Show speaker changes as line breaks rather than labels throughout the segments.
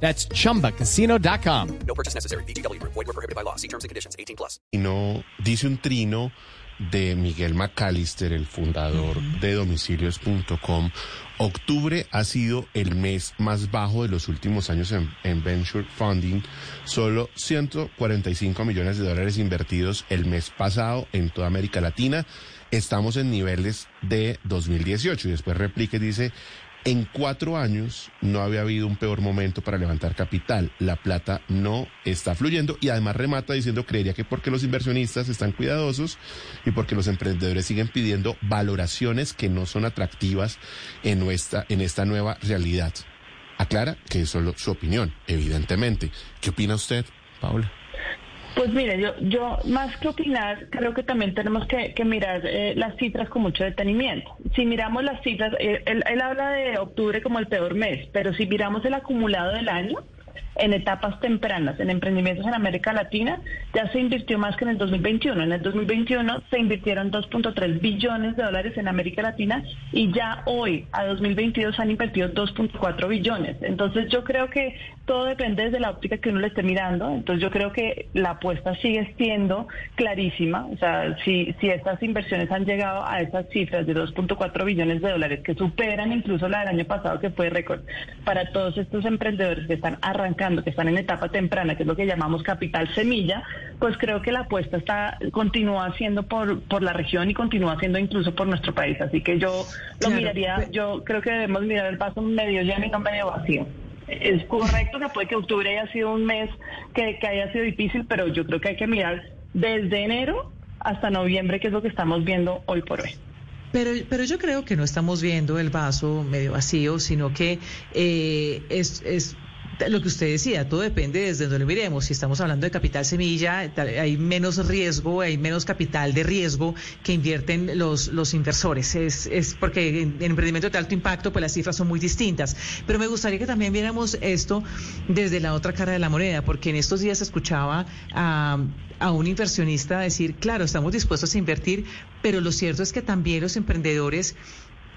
That's chumbacasino.com.
No purchase necessary. BGW. Void were prohibited by law. See terms and conditions. 18 plus.
trino, dice un trino de Miguel McAllister, el fundador de domicilios.com. Octubre ha sido el mes más bajo de los últimos años en, en Venture Funding. Solo 145 millones de dólares invertidos el mes pasado en toda América Latina. Estamos en niveles de 2018 y después replique dice, en cuatro años no había habido un peor momento para levantar capital. La plata no está fluyendo y además remata diciendo creería que porque los inversionistas están cuidadosos y porque los emprendedores siguen pidiendo valoraciones que no son atractivas en, nuestra, en esta nueva realidad. Aclara que es solo su opinión, evidentemente. ¿Qué opina usted, Paula?
Pues mire, yo, yo más que opinar, creo que también tenemos que, que mirar eh, las cifras con mucho detenimiento. Si miramos las cifras, eh, él, él habla de octubre como el peor mes, pero si miramos el acumulado del año, en etapas tempranas, en emprendimientos en América Latina, ya se invirtió más que en el 2021. En el 2021 se invirtieron 2.3 billones de dólares en América Latina y ya hoy, a 2022, han invertido 2.4 billones. Entonces yo creo que todo depende desde la óptica que uno le esté mirando. Entonces yo creo que la apuesta sigue siendo clarísima. O sea, si, si estas inversiones han llegado a esas cifras de 2.4 billones de dólares, que superan incluso la del año pasado, que fue récord, para todos estos emprendedores que están arrancando, que están en etapa temprana, que es lo que llamamos capital semilla, pues creo que la apuesta está continúa siendo por, por la región y continúa siendo incluso por nuestro país. Así que yo lo
Claro.
miraría, yo creo que debemos mirar el vaso medio lleno y no medio vacío. Es correcto que puede que octubre haya sido un mes que, que haya sido difícil, pero yo creo que hay que mirar desde enero hasta noviembre, que es lo que estamos viendo hoy por hoy.
Pero, pero yo creo que no estamos viendo el vaso medio vacío, sino que eh, es, es lo que usted decía, todo depende desde donde lo miremos. Si estamos hablando de capital semilla, hay menos riesgo, hay menos capital de riesgo que invierten los, los inversores. Es, es porque en, en emprendimiento de alto impacto, pues las cifras son muy distintas. Pero me gustaría que también viéramos esto desde la otra cara de la moneda, porque en estos días escuchaba a, a un inversionista decir, claro, estamos dispuestos a invertir, pero lo cierto es que también los emprendedores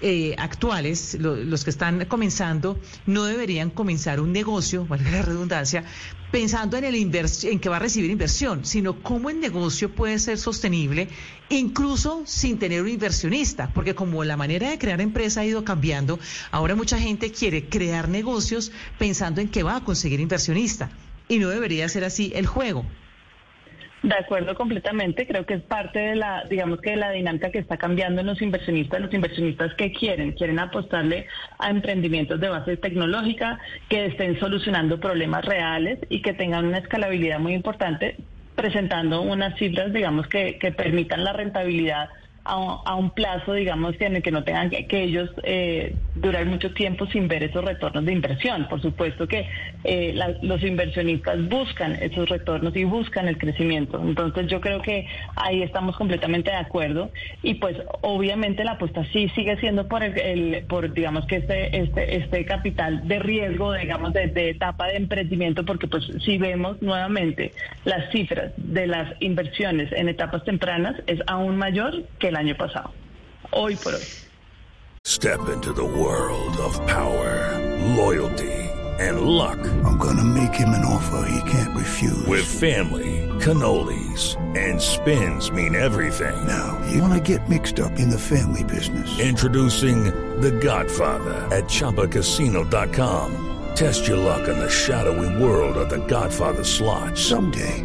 eh, actuales, lo- los que están comenzando, no deberían comenzar un negocio, valga la redundancia, pensando en, el en que va a recibir inversión, sino cómo el negocio puede ser sostenible, incluso sin tener un inversionista, porque como la manera de crear empresa ha ido cambiando, ahora mucha gente quiere crear negocios pensando en que va a conseguir inversionista, y no debería ser así el juego.
De acuerdo completamente, creo que es parte de la, digamos que de la dinámica que está cambiando en los inversionistas, los inversionistas que quieren, quieren apostarle a emprendimientos de base tecnológica, que estén solucionando problemas reales y que tengan una escalabilidad muy importante, presentando unas cifras, digamos, que, que permitan la rentabilidad a, a un plazo, digamos, en el que no tengan que, ellos eh, durar mucho tiempo sin ver esos retornos de inversión. Por supuesto que eh, la- los inversionistas buscan esos retornos y buscan el crecimiento. Entonces yo creo que ahí estamos completamente de acuerdo y pues obviamente la apuesta sí sigue siendo por el, por digamos que este este este capital de riesgo, digamos de, de etapa de emprendimiento, porque pues si vemos nuevamente las cifras de las inversiones en etapas tempranas es aún mayor que el año pasado. Hoy por hoy.
Step into the world of power, loyalty, and luck.
I'm gonna make him an offer he can't refuse.
With family, cannolis, and spins mean everything.
now, you wanna get mixed up in the family business.
Introducing The Godfather at ChumbaCasino.com. Test your luck in the shadowy world of The Godfather slot.
Someday,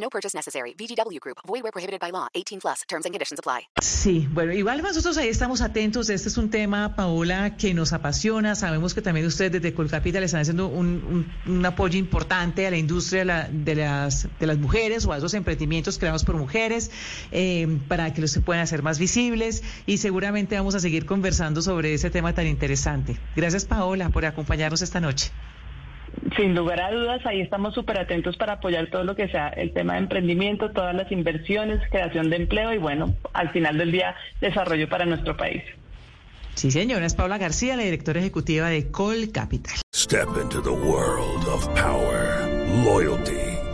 No purchase necessary. VGW Group. Void where prohibited by law. 18 plus. Terms and conditions apply.
Sí, bueno, igual nosotros ahí estamos atentos. Este es un tema, Paola, que nos apasiona. Sabemos que también ustedes desde Colcapital están haciendo un, un, un apoyo importante a la industria de, la- de las, de las mujeres o a esos emprendimientos creados por mujeres eh, para que los se puedan hacer más visibles y seguramente vamos a seguir conversando sobre ese tema tan interesante. Gracias, Paola, por acompañarnos esta noche.
Sin lugar a dudas, ahí estamos súper atentos para apoyar todo lo que sea el tema de emprendimiento, todas las inversiones, creación de empleo y bueno, al final del día, desarrollo para nuestro país.
Sí, señora, es Paola García, la directora ejecutiva de Colcapital.
Step into the world of power, loyalty,